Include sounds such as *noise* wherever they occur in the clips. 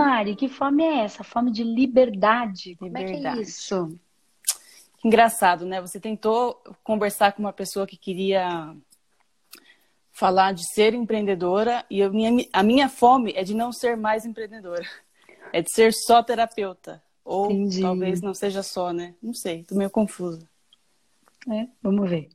Mari, que fome é essa? Fome de liberdade. Como é que é Liberdade. isso? Que engraçado, né? Você tentou conversar com uma pessoa que queria falar de ser empreendedora e a minha, a minha fome é de não ser mais empreendedora. É de ser só terapeuta. Ou Entendi. talvez não seja só, né? Não sei, tô meio confusa. É, vamos ver.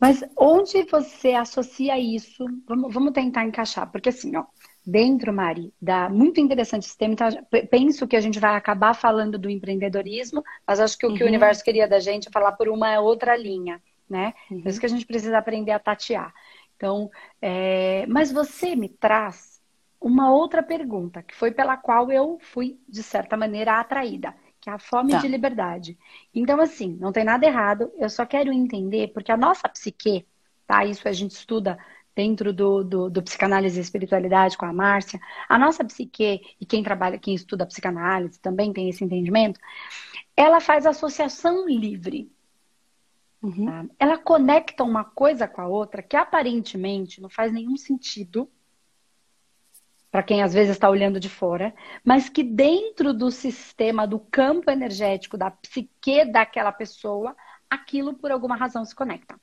Mas onde você associa isso? Vamos, vamos tentar encaixar, porque assim, ó, dentro, Mari, dá muito interessante esse tema. Então, penso que a gente vai acabar falando do empreendedorismo, mas acho que o que o Uhum. universo queria da gente é falar por uma outra linha, né? Uhum. Por isso que a gente precisa aprender a tatear. Então, é, mas você me traz uma outra pergunta, que foi pela qual eu fui, de certa maneira, atraída, que é a fome Tá. de liberdade. Então, assim, não tem nada errado, eu só quero entender, porque a nossa psique, tá? Isso a gente estuda dentro do, do, do psicanálise e espiritualidade com a Márcia. A nossa psique, e quem trabalha, quem estuda psicanálise também tem esse entendimento, ela faz associação livre. Uhum. tá? Ela conecta uma coisa com a outra que aparentemente não faz nenhum sentido para quem às vezes está olhando de fora, mas que dentro do sistema, do campo energético, da psique daquela pessoa, aquilo por alguma razão se conecta.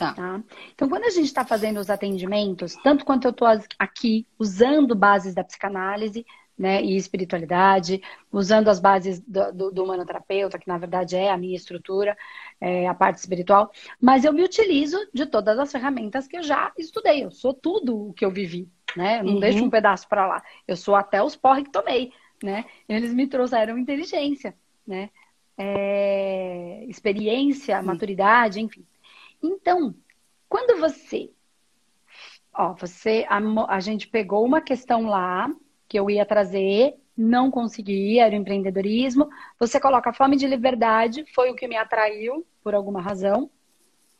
Tá. Tá? Então, quando a gente está fazendo os atendimentos, tanto quanto eu estou aqui usando bases da psicanálise né, e espiritualidade, usando as bases do, do, do humanoterapeuta, que na verdade é a minha estrutura, é a parte espiritual, mas eu me utilizo de todas as ferramentas que eu já estudei. Eu sou tudo o que eu vivi, né? Eu não Uhum. deixo um pedaço para lá. Eu sou até os porre que tomei, né? Eles me trouxeram inteligência, né? É, experiência, maturidade, enfim. Então, quando você, ó, você, a, a gente pegou uma questão lá que eu ia trazer, não consegui, era o empreendedorismo. Você coloca fome de liberdade, foi o que me atraiu por alguma razão,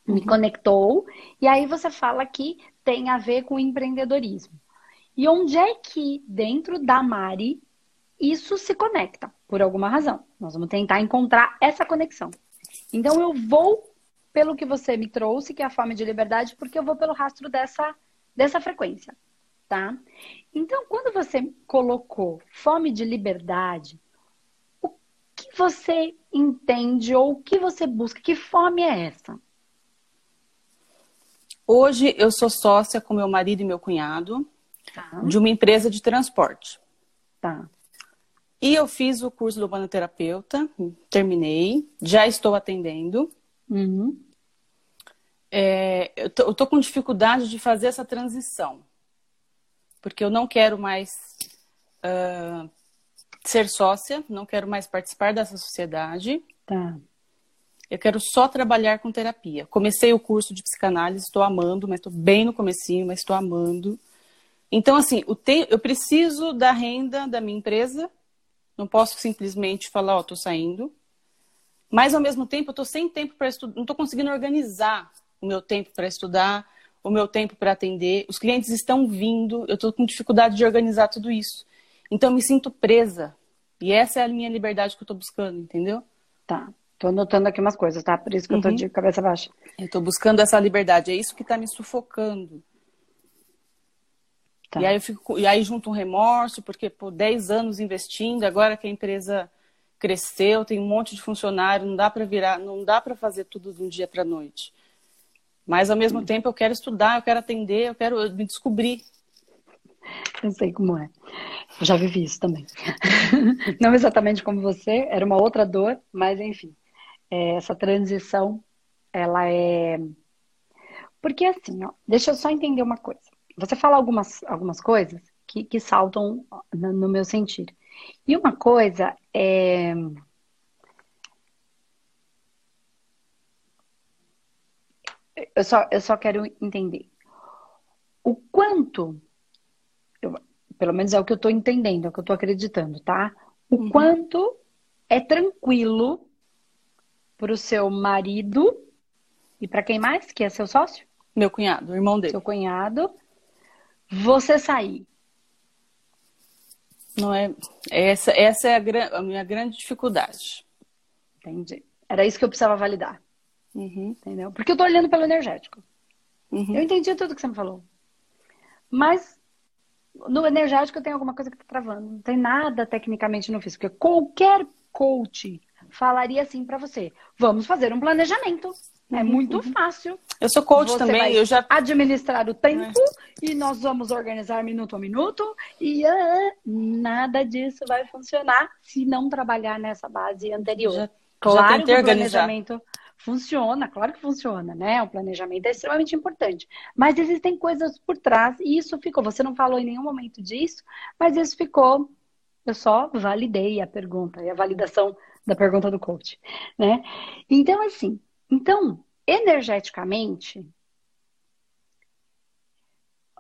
me conectou. E aí você fala que tem a ver com empreendedorismo. E onde é que dentro da Mari isso se conecta por alguma razão? Nós vamos tentar encontrar essa conexão. Então eu vou pelo que você me trouxe, que é a fome de liberdade, porque eu vou pelo rastro dessa, dessa frequência, tá? Então, quando você colocou fome de liberdade, o que você entende ou o que você busca? Que fome é essa? Hoje eu sou sócia com meu marido e meu cunhado Tá, de uma empresa de transporte. tá. E eu fiz o curso do humanoterapeuta, terminei, já estou atendendo. Uhum. É, eu, tô, eu tô com dificuldade de fazer essa transição, porque eu não quero mais ah, ser sócia, não quero mais participar dessa sociedade. Tá. Eu quero só trabalhar com terapia. Comecei o curso de psicanálise, estou amando, mas estou bem no comecinho, mas estou amando. Então, assim, te... eu preciso da renda da minha empresa. Não posso simplesmente falar, ó, estou saindo. Mas, ao mesmo tempo, eu estou sem tempo para estudar. Não estou conseguindo organizar o meu tempo para estudar, o meu tempo para atender. Os clientes estão vindo, eu estou com dificuldade de organizar tudo isso. Então, eu me sinto presa. E essa é a minha liberdade que eu estou buscando, entendeu? Tá. Tô anotando aqui umas coisas, tá? Por isso que eu tô Uhum. de cabeça baixa. Eu estou buscando essa liberdade. É isso que está me sufocando. Tá. E aí eu fico, e aí junto um remorso, porque por 10 anos investindo, agora que a empresa cresceu, tem um monte de funcionário, não dá para virar, não dá para fazer tudo de um dia para noite. Mas ao mesmo tempo eu quero estudar, eu quero atender, eu quero me descobrir. Eu sei como é. Eu já vivi isso também. *laughs* Não exatamente como você, era uma outra dor, mas enfim. É, essa transição, ela é. Porque assim, ó, deixa eu só entender uma coisa. Você fala algumas, algumas coisas que, que saltam no, no meu sentido. E uma coisa é. Eu só, eu só quero entender o quanto eu- pelo menos é o que eu estou entendendo, é o que eu estou acreditando, tá? O quanto é tranquilo para o seu marido e para quem mais? Que é seu sócio? Meu cunhado, o irmão dele. Seu cunhado, você sair. Não é, essa, essa é a, gran- a minha grande dificuldade. Entendi. Era isso que eu precisava validar, Uhum, entendeu? Porque eu tô olhando pelo energético. uhum. Eu entendi tudo que você me falou. Mas no energético tem alguma coisa que tá travando. Não tem nada tecnicamente no físico. Porque qualquer coach falaria assim para você: vamos fazer um planejamento. É uhum, muito fácil. Eu sou coach você também, eu já administrar o tempo é. e nós vamos organizar minuto a minuto e uh, nada disso vai funcionar se não trabalhar nessa base anterior. Já, claro já que o planejamento funciona, claro que funciona, né? O planejamento é extremamente importante, mas existem coisas por trás e isso ficou. Você não falou em nenhum momento disso, mas isso ficou. Eu só validei a pergunta e a validação da pergunta do coach, né? Então assim então, energeticamente,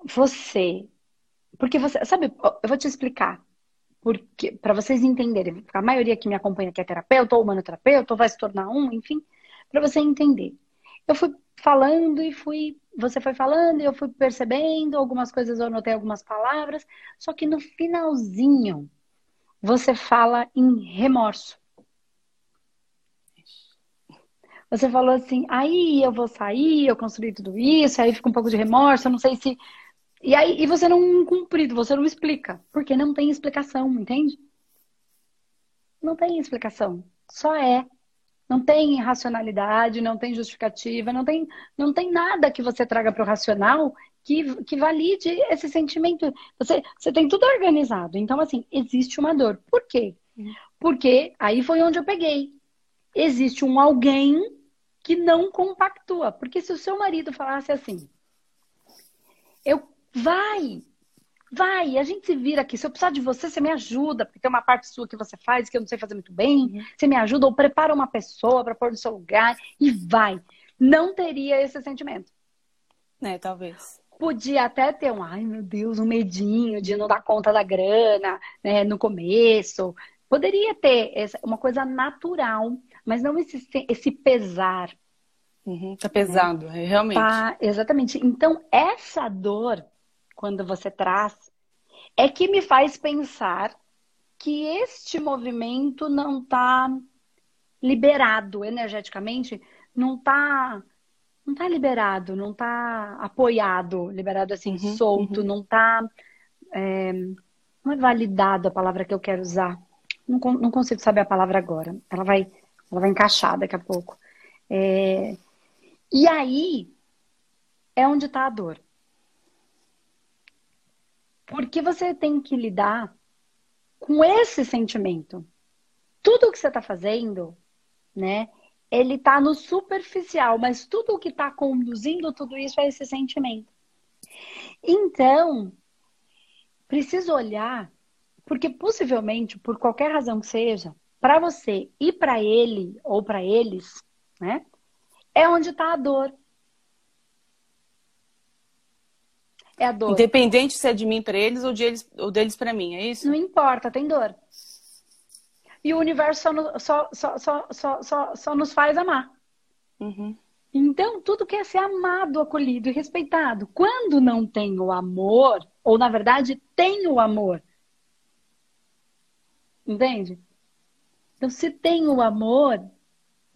você. Porque você. Sabe, eu vou te explicar. Porque, para vocês entenderem, a maioria que me acompanha aqui é terapeuta, ou humanoterapeuta, ou vai se tornar um, enfim, para você entender. Eu fui falando e fui. Você foi falando e eu fui percebendo algumas coisas, eu anotei algumas palavras, só que no finalzinho você fala em remorso. Você falou assim, aí eu vou sair, eu construí tudo isso, aí fica um pouco de remorso, eu não sei se. E aí e você não cumprido, você não explica. Porque não tem explicação, entende? Não tem explicação. Só é. Não tem racionalidade, não tem justificativa, não tem, não tem nada que você traga para o racional que, que valide esse sentimento. Você, você tem tudo organizado. Então, assim, existe uma dor. Por quê? Uhum. Porque aí foi onde eu peguei. Existe um alguém que não compactua. Porque se o seu marido falasse assim, eu vai, vai, a gente se vira aqui. Se eu precisar de você, você me ajuda, porque tem uma parte sua que você faz que eu não sei fazer muito bem. Uhum. Você me ajuda ou prepara uma pessoa para pôr no seu lugar e vai. Não teria esse sentimento. É, talvez. Podia até ter um, ai meu Deus, um medinho de não dar conta da grana, né, no começo. Poderia ter essa, uma coisa natural mas não esse, esse pesar. Uhum, tá pesado, né? realmente. Tá, exatamente. Então, essa dor, quando você traz, é que me faz pensar que este movimento não está liberado energeticamente, não está não tá liberado, não está apoiado, liberado assim, uhum, solto, uhum. não está é, não é validado a palavra que eu quero usar. Não, não consigo saber a palavra agora. Ela vai ela vai encaixar daqui a pouco. É... E aí é onde está a dor. Porque você tem que lidar com esse sentimento. Tudo que você está fazendo, né? Ele está no superficial, mas tudo o que está conduzindo tudo isso é esse sentimento. Então, preciso olhar, porque possivelmente, por qualquer razão que seja, para você e para ele ou para eles, né? É onde está a dor. É a dor. Independente se é de mim para eles ou, de eles, ou deles para mim, é isso? Não importa, tem dor. E o universo só, só, só, só, só, só nos faz amar. Uhum. Então, tudo quer ser amado, acolhido e respeitado. Quando não tem o amor, ou na verdade tem o amor, entende? Então, se tem o amor,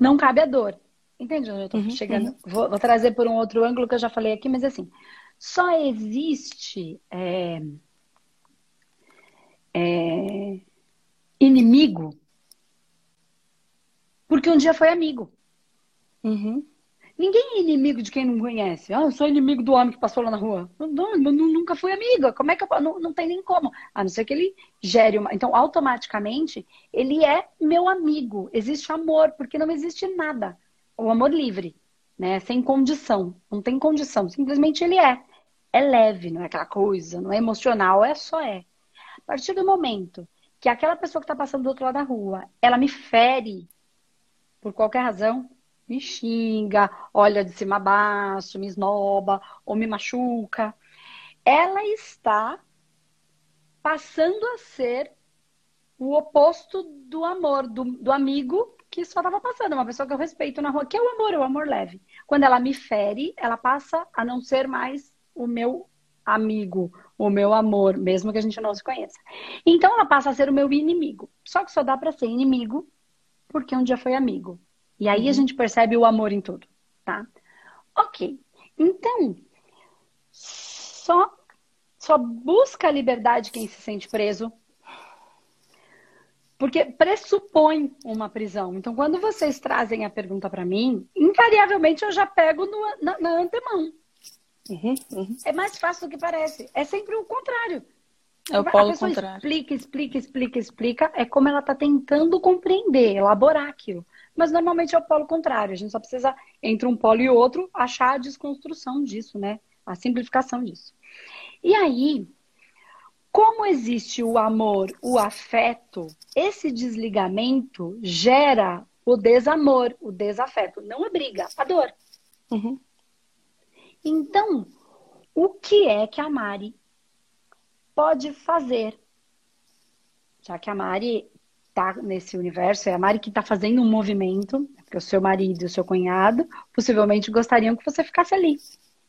não cabe a dor. Entende onde eu estou uhum, chegando? Uhum. Vou, vou, trazer por um outro ângulo que eu já falei aqui, mas assim, só existe é, é, inimigo porque um dia foi amigo. Uhum. Ninguém é inimigo de quem não conhece. Ah, eu sou inimigo do homem que passou lá na rua. Não, não, nunca fui amiga. Como é que eu. Não, não tem nem como. A não ser que ele gere uma. Então, automaticamente, ele é meu amigo. Existe amor, porque não existe nada. O amor livre, né? Sem condição. Não tem condição. Simplesmente ele é. É leve, não é aquela coisa, não é emocional, é só é. A partir do momento que aquela pessoa que está passando do outro lado da rua, ela me fere por qualquer razão, me xinga, olha de cima a baixo, me esnoba ou me machuca. Ela está passando a ser o oposto do amor, do, do amigo que só estava passando, uma pessoa que eu respeito na rua, que é o amor, é o amor leve. Quando ela me fere, ela passa a não ser mais o meu amigo, o meu amor, mesmo que a gente não se conheça. Então ela passa a ser o meu inimigo. Só que só dá para ser inimigo porque um dia foi amigo. E aí uhum. a gente percebe o amor em tudo, tá? Ok. Então, só só busca a liberdade quem se sente preso. Porque pressupõe uma prisão. Então, quando vocês trazem a pergunta para mim, invariavelmente eu já pego no, na, na antemão. Uhum, uhum. É mais fácil do que parece. É sempre o contrário. É o polo a pessoa contrário. explica, explica, explica, explica. É como ela está tentando compreender, elaborar aquilo. Mas normalmente é o polo contrário. A gente só precisa, entre um polo e outro, achar a desconstrução disso, né? A simplificação disso. E aí, como existe o amor, o afeto, esse desligamento gera o desamor, o desafeto. Não a briga, a dor. Uhum. Então, o que é que a Mari pode fazer? Já que a Mari está nesse universo, é a Mari que está fazendo um movimento, porque o seu marido e o seu cunhado possivelmente gostariam que você ficasse ali.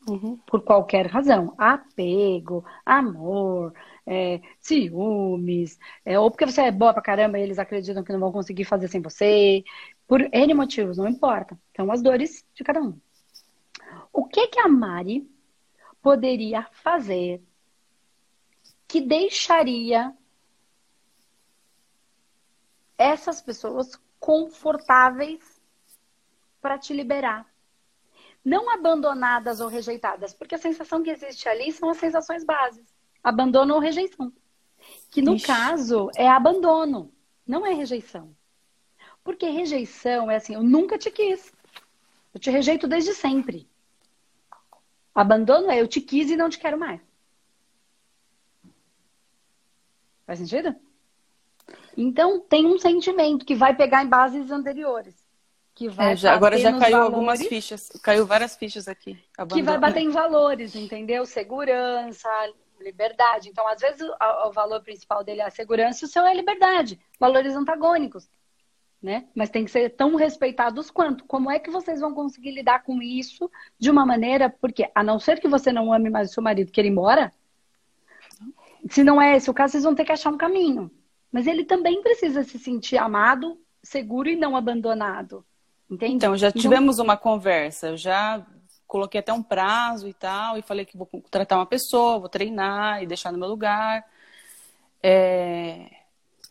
Uhum. Por qualquer razão. Apego, amor, é, ciúmes, é, ou porque você é boa pra caramba e eles acreditam que não vão conseguir fazer sem você. Por N motivos, não importa. Então, as dores de cada um. O que que a Mari poderia fazer que deixaria essas pessoas confortáveis para te liberar? Não abandonadas ou rejeitadas, porque a sensação que existe ali são as sensações básicas: abandono ou rejeição. Que no Ixi. caso é abandono, não é rejeição. Porque rejeição é assim, eu nunca te quis. Eu te rejeito desde sempre. Abandono é eu te quis e não te quero mais. Faz sentido? Então, tem um sentimento que vai pegar em bases anteriores. Que vai é, já, agora já caiu valores, algumas fichas, caiu várias fichas aqui. Abandono. Que vai bater em valores, entendeu? Segurança, liberdade. Então, às vezes, o, o valor principal dele é a segurança e o seu é a liberdade. Valores antagônicos né? Mas tem que ser tão respeitados quanto. Como é que vocês vão conseguir lidar com isso de uma maneira, porque a não ser que você não ame mais o seu marido, queira ir embora, se não é esse o caso, vocês vão ter que achar um caminho. Mas ele também precisa se sentir amado, seguro e não abandonado. Entende? Então, já então tivemos então... uma conversa, eu já coloquei até um prazo e tal, e falei que vou tratar uma pessoa, vou treinar e deixar no meu lugar. É...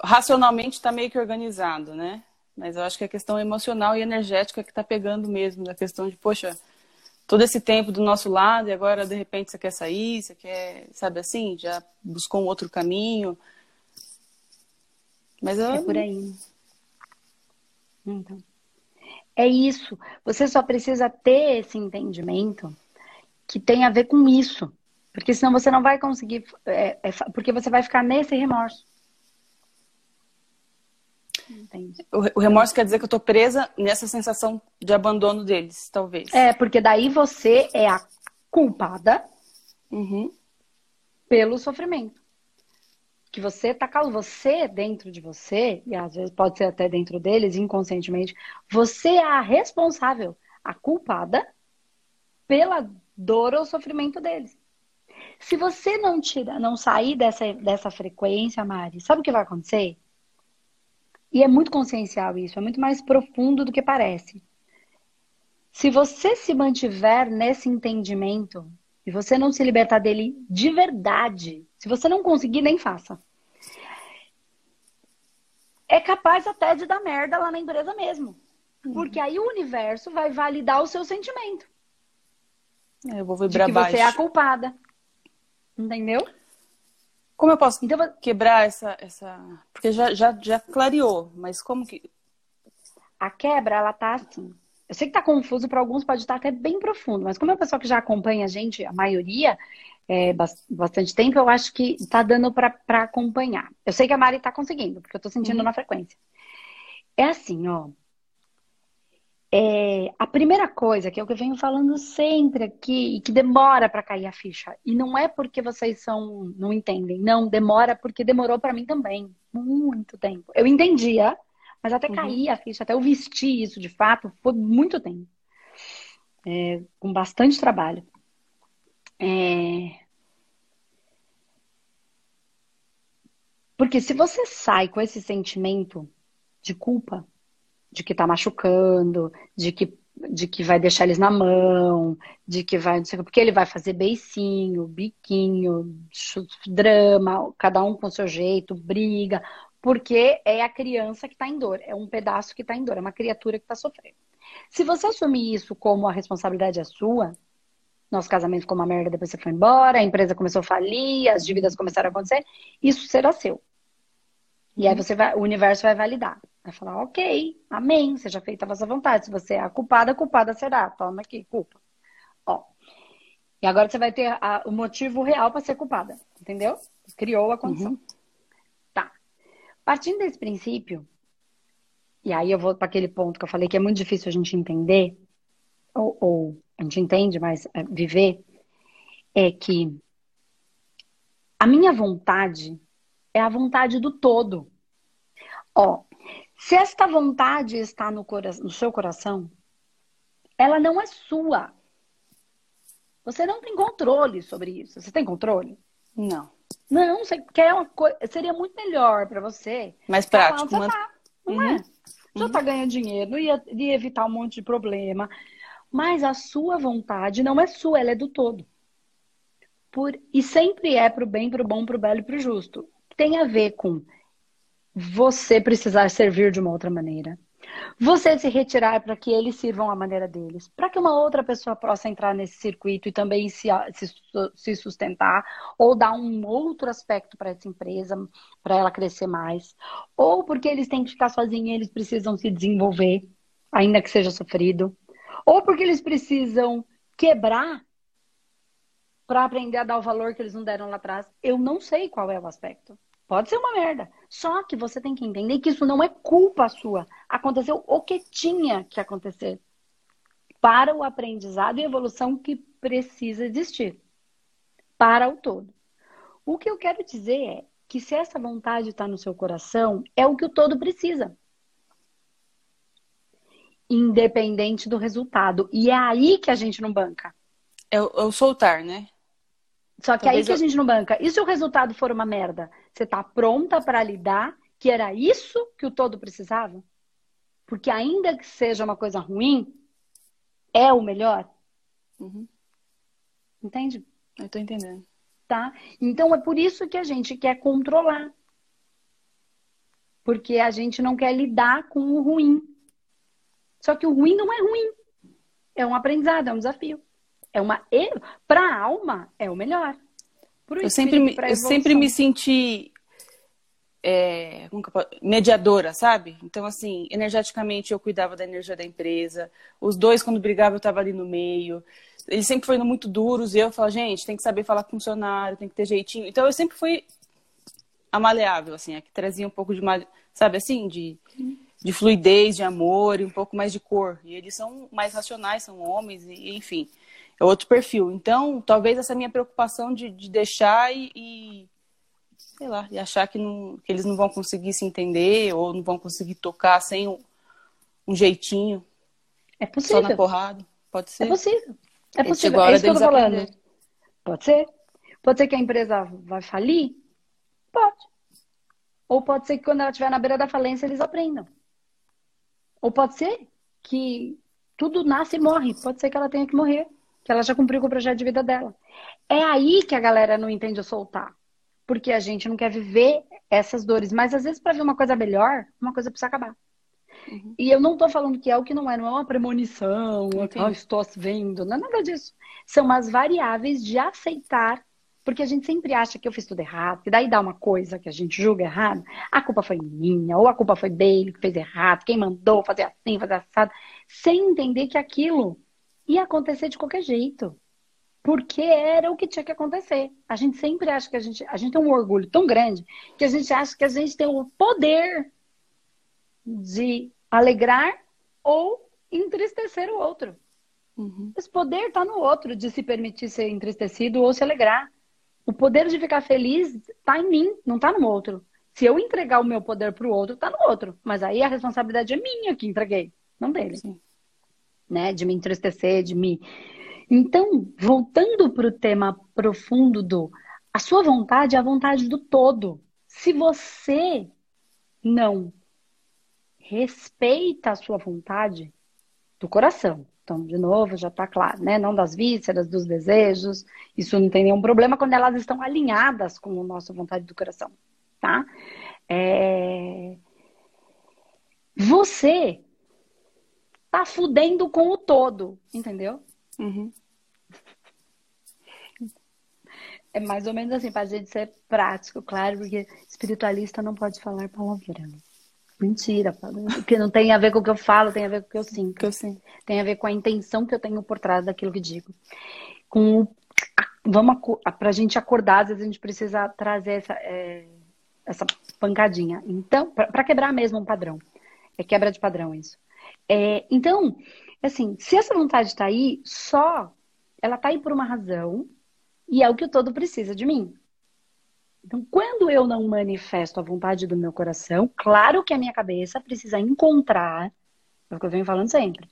Racionalmente está meio que organizado, né? Mas eu acho que a questão emocional e energética que está pegando mesmo, da questão de, poxa, todo esse tempo do nosso lado e agora de repente você quer sair, você quer, sabe assim, já buscou um outro caminho. Mas eu... É por aí. Então. É isso. Você só precisa ter esse entendimento que tem a ver com isso. Porque senão você não vai conseguir. É, é, porque você vai ficar nesse remorso. O, remorso quer dizer que eu tô presa nessa sensação de abandono deles, talvez. É, porque daí você é a culpada uhum. pelo sofrimento. Que você tá você dentro de você, e às vezes pode ser até dentro deles, inconscientemente, você é a responsável, a culpada pela dor ou sofrimento deles. Se você não tira, não sair dessa, dessa frequência, Mari, sabe o que vai acontecer? E é muito consciencial isso, é muito mais profundo do que parece. Se você se mantiver nesse entendimento e você não se libertar dele de verdade, se você não conseguir, nem faça. É capaz até de dar merda lá na empresa mesmo. Uhum. Porque aí o universo vai validar o seu sentimento. É, eu vou vibrar de que baixo. você é a culpada. Entendeu? Como eu posso então, quebrar essa, essa. Porque já, já, já clareou, mas como que. A quebra, ela tá assim. Eu sei que tá confuso, para alguns pode estar até bem profundo, mas como é o pessoal que já acompanha a gente, a maioria, é, bastante tempo, eu acho que tá dando para acompanhar. Eu sei que a Mari tá conseguindo, porque eu tô sentindo uhum. na frequência. É assim, ó. É, a primeira coisa, que é o que eu venho falando sempre aqui, e que demora para cair a ficha, e não é porque vocês são não entendem, não, demora porque demorou para mim também, muito tempo. Eu entendia, mas até uhum. cair a ficha, até eu vestir isso de fato, foi muito tempo. É, com bastante trabalho. É... Porque se você sai com esse sentimento de culpa, de que tá machucando, de que de que vai deixar eles na mão, de que vai, não sei, porque ele vai fazer beicinho, biquinho, drama, cada um com seu jeito, briga, porque é a criança que está em dor, é um pedaço que está em dor, é uma criatura que está sofrendo. Se você assumir isso como a responsabilidade é sua, nosso casamento ficou uma merda, depois você foi embora, a empresa começou a falir, as dívidas começaram a acontecer, isso será seu. E aí uhum. você vai, o universo vai validar. Vai falar, ok, amém, seja feita a vossa vontade. Se você é a culpada, a culpada será. Toma aqui, culpa. Ó. E agora você vai ter a, o motivo real para ser culpada. Entendeu? Criou a condição. Uhum. Partindo desse princípio, e aí eu vou para aquele ponto que eu falei que é muito difícil a gente entender, ou, ou a gente entende, mas é, viver, é que a minha vontade é a vontade do todo. Ó, se esta vontade está no, no seu coração, ela não é sua. Você não tem controle sobre isso. Você tem controle? Não. Não, você quer uma coisa. Seria muito melhor para você. Mais prático. Tá, tá, não uhum. é? Já uhum. tá ganhando dinheiro, ia, ia evitar um monte de problema. Mas a sua vontade não é sua, ela é do todo. Por, e sempre é pro bem, pro bom, pro belo e pro justo tem a ver com você precisar servir de uma outra maneira. Você se retirar para que eles sirvam a maneira deles, para que uma outra pessoa possa entrar nesse circuito e também se, se sustentar, ou dar um outro aspecto para essa empresa, para ela crescer mais, ou porque eles têm que ficar sozinhos e eles precisam se desenvolver, ainda que seja sofrido, ou porque eles precisam quebrar para aprender a dar o valor que eles não deram lá atrás. Eu não sei qual é o aspecto. Pode ser uma merda. Só que você tem que entender que isso não é culpa sua. Aconteceu o que tinha que acontecer para o aprendizado e evolução que precisa existir para o todo. O que eu quero dizer é que se essa vontade está no seu coração, é o que o todo precisa. Independente do resultado. E é aí que a gente não banca. É o, é soltar, né? Só que Talvez aí que eu... a gente não banca. E se o resultado for uma merda? Você está pronta para lidar que era isso que o todo precisava? Porque ainda que seja uma coisa ruim, é o melhor? Uhum. Entende? Eu tô entendendo. Tá? Então é por isso que a gente quer controlar. Porque a gente não quer lidar com o ruim. Só que o ruim não é ruim. É um aprendizado, é um desafio. É uma para a alma é o melhor. eu sempre me, eu sempre me senti é, mediadora, sabe? Então assim, energeticamente eu cuidava da energia da empresa. Os dois quando brigavam eu estava ali no meio. Eles sempre foram muito duros e eu falava, gente, tem que saber falar com funcionário, tem que ter jeitinho. Então eu sempre fui amaleável, assim, que trazia um pouco de, sabe assim, de, de fluidez, de amor e um pouco mais de cor. E eles são mais racionais, são homens, e enfim é outro perfil. Então, talvez essa minha preocupação de, de deixar e, e, sei lá, e achar que, não, que eles não vão conseguir se entender ou não vão conseguir tocar sem um, um jeitinho. É possível. Só na porrada. Pode ser. É possível. É possível. É isso que eu tô falando. Aprender. Pode ser. Pode ser que a empresa vai falir? Pode. Ou pode ser que quando ela estiver na beira da falência eles aprendam. Ou pode ser que tudo nasce e morre. Pode ser que ela tenha que morrer que ela já cumpriu com o projeto de vida dela. É aí que a galera não entende o soltar. Porque a gente não quer viver essas dores. Mas às vezes, para ver uma coisa melhor, uma coisa precisa acabar. Uhum. E eu não estou falando que é o que não é, não é uma premonição, que oh, estou vendo, não é nada disso. São as variáveis de aceitar, porque a gente sempre acha que eu fiz tudo errado, que daí dá uma coisa que a gente julga errado, a culpa foi minha, ou a culpa foi dele que fez errado, quem mandou fazer assim, fazer assado, sem entender que aquilo ia acontecer de qualquer jeito. Porque era o que tinha que acontecer. A gente sempre acha que a gente, a gente tem um orgulho tão grande que a gente acha que a gente tem o poder de alegrar ou entristecer o outro. Uhum. Esse poder está no outro de se permitir ser entristecido ou se alegrar. O poder de ficar feliz está em mim, não está no outro. Se eu entregar o meu poder para o outro, está no outro. Mas aí a responsabilidade é minha que entreguei, não dele. Sim né? De me entristecer, de me. Então, voltando para o tema profundo do a sua vontade é a vontade do todo. Se você não respeita a sua vontade do coração. Então, de novo, já está claro, né? Não das vísceras, dos desejos. Isso não tem nenhum problema quando elas estão alinhadas com a nossa vontade do coração, tá? É... Você tá fudendo com o todo, entendeu? Uhum. É mais ou menos assim, para a gente ser prático, claro, porque espiritualista não pode falar palavrão. Mentira, porque não tem a ver com o que eu falo, tem a ver com o que eu sinto. Que eu sinto. Tem a ver com a intenção que eu tenho por trás daquilo que digo. Com vamos para a gente acordar, às vezes a gente precisa trazer essa, é, essa pancadinha. Então, para quebrar mesmo um padrão. É quebra de padrão isso. É, então, assim, se essa vontade está aí, só ela está aí por uma razão e é o que o todo precisa de mim. Então, quando eu não manifesto a vontade do meu coração, claro que a minha cabeça precisa encontrar, é o que eu venho falando sempre,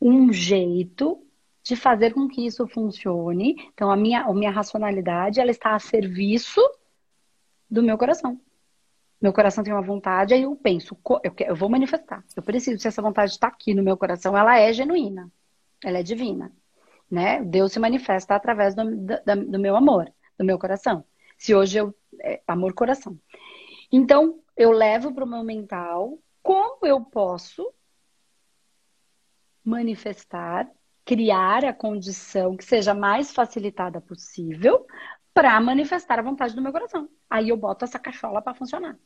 um jeito de fazer com que isso funcione. Então, a minha, a minha racionalidade, ela está a serviço do meu coração. Meu coração tem uma vontade, aí eu penso, eu, vou manifestar. Eu preciso, se essa vontade está aqui no meu coração, ela é genuína, ela é divina. Né? Deus se manifesta através do, do, do meu amor, do meu coração. Se hoje eu é, amor coração. Então, eu levo para o meu mental como eu posso manifestar, criar a condição que seja mais facilitada possível para manifestar a vontade do meu coração. Aí eu boto essa cachola para funcionar.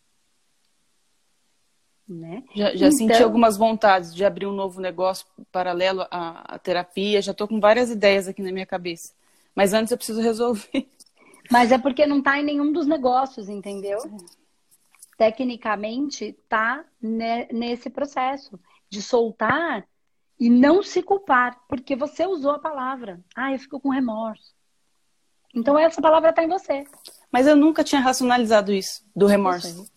Né? Já, já então... senti algumas vontades de abrir um novo negócio paralelo à, à terapia. Já estou com várias ideias aqui na minha cabeça. Mas antes eu preciso resolver. *laughs* Mas é porque não está em nenhum dos negócios, entendeu? Tecnicamente, está nesse processo de soltar e não se culpar, porque você usou a palavra. Ah, eu fico com remorso. Então essa palavra está em você. Mas eu nunca tinha racionalizado isso, do remorso.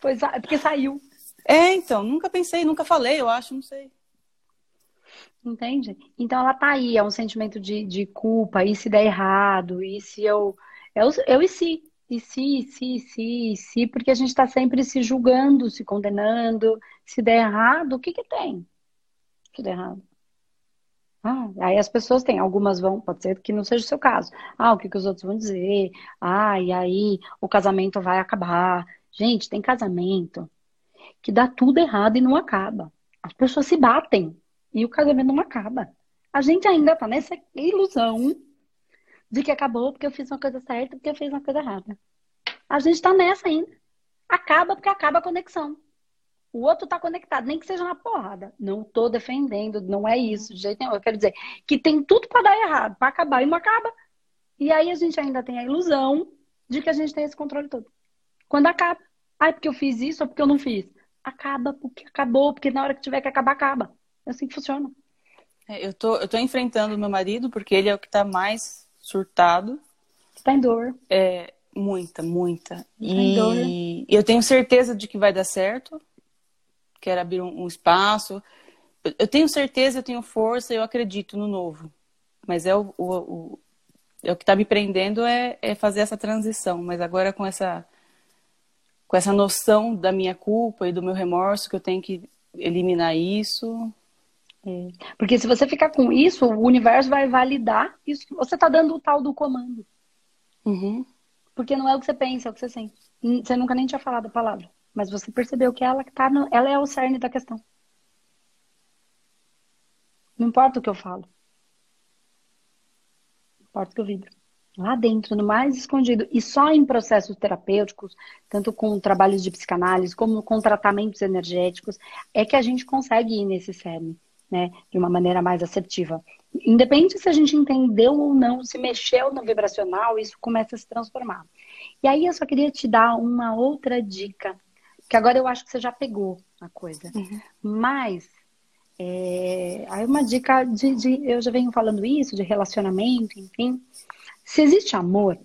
Pois é, porque saiu. É, então, nunca pensei, nunca falei, eu acho, não sei. Entende? Então ela tá aí, é um sentimento de, de culpa, e se der errado, e se eu. Eu, eu e se. E se, e se, e se, e se, porque a gente está sempre se julgando, se condenando. Se der errado, o que que tem? Der errado. Ah, aí as pessoas têm, algumas vão, pode ser que não seja o seu caso. Ah, o que, que os outros vão dizer? Ah, e aí o casamento vai acabar. Gente, tem casamento que dá tudo errado e não acaba. As pessoas se batem e o casamento não acaba. A gente ainda tá nessa ilusão de que acabou porque eu fiz uma coisa certa porque eu fiz uma coisa errada. A gente tá nessa ainda. Acaba porque acaba a conexão. O outro tá conectado, nem que seja na porrada. Não tô defendendo, não é isso, de jeito nenhum. Eu quero dizer que tem tudo para dar errado, para acabar e não acaba. E aí a gente ainda tem a ilusão de que a gente tem esse controle todo. Quando acaba, ai, porque eu fiz isso ou porque eu não fiz. Acaba porque acabou, porque na hora que tiver que acabar, acaba. É assim que funciona. É, eu, tô, eu tô enfrentando meu marido porque ele é o que tá mais surtado. Tá em dor. É, muita, muita. Tá e dor. eu tenho certeza de que vai dar certo. Quero abrir um, um espaço. Eu tenho certeza, eu tenho força, eu acredito no novo. Mas é o, o, o é o que está me prendendo é, é, fazer essa transição. Mas agora com essa com essa noção da minha culpa e do meu remorso que eu tenho que eliminar isso, é. Porque se você ficar com isso, o universo vai validar isso. Você está dando o tal do comando. Uhum. Porque não é o que você pensa, é o que você sente. Você nunca nem tinha falado a palavra. Mas você percebeu que ela, tá no, ela é o cerne da questão. Não importa o que eu falo. Não importa o que eu vibro. Lá dentro, no mais escondido. E só em processos terapêuticos, tanto com trabalhos de psicanálise, como com tratamentos energéticos, é que a gente consegue ir nesse cerne né, de uma maneira mais assertiva. Independente se a gente entendeu ou não, se mexeu no vibracional, isso começa a se transformar. E aí eu só queria te dar uma outra dica, que agora eu acho que você já pegou a coisa. Uhum. Mas é, aí uma dica de, de, eu já venho falando isso, de relacionamento, enfim. Se existe amor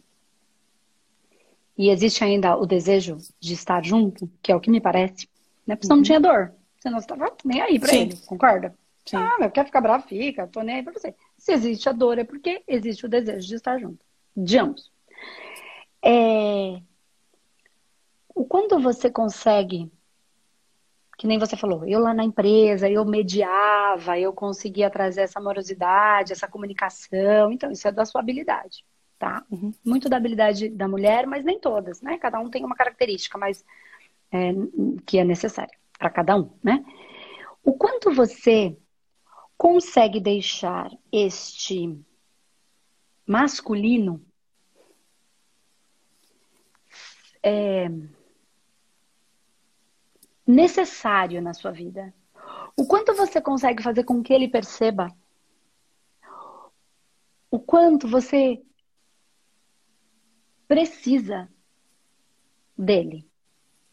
e existe ainda o desejo de estar junto, que é o que me parece, né? Porque uhum. não tinha dor. Você estava nem aí para ele, concorda? Sim. Ah, mas quer ficar bravo? Fica, tô nem aí pra você. Se existe a dor, é porque existe o desejo de estar junto. De ambos. É... Quando você consegue que nem você falou, eu lá na empresa, eu mediava, eu conseguia trazer essa amorosidade, essa comunicação. Então, isso é da sua habilidade, tá? Uhum. Muito da habilidade da mulher, mas nem todas, né? Cada um tem uma característica, mas é, que é necessária para cada um, né? O quanto você consegue deixar este masculino é, necessário na sua vida? O quanto você consegue fazer com que ele perceba? O quanto você precisa dele?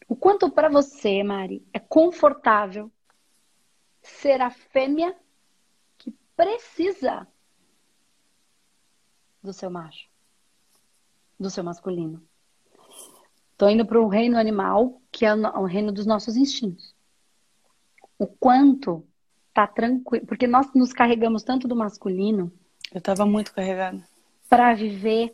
O quanto para você, Mari, é confortável ser a fêmea que precisa do seu macho, do seu masculino? Estou indo para o reino animal, que é o reino dos nossos instintos. O quanto tá tranquilo, porque nós nos carregamos tanto do masculino. Eu estava muito carregada. Para viver,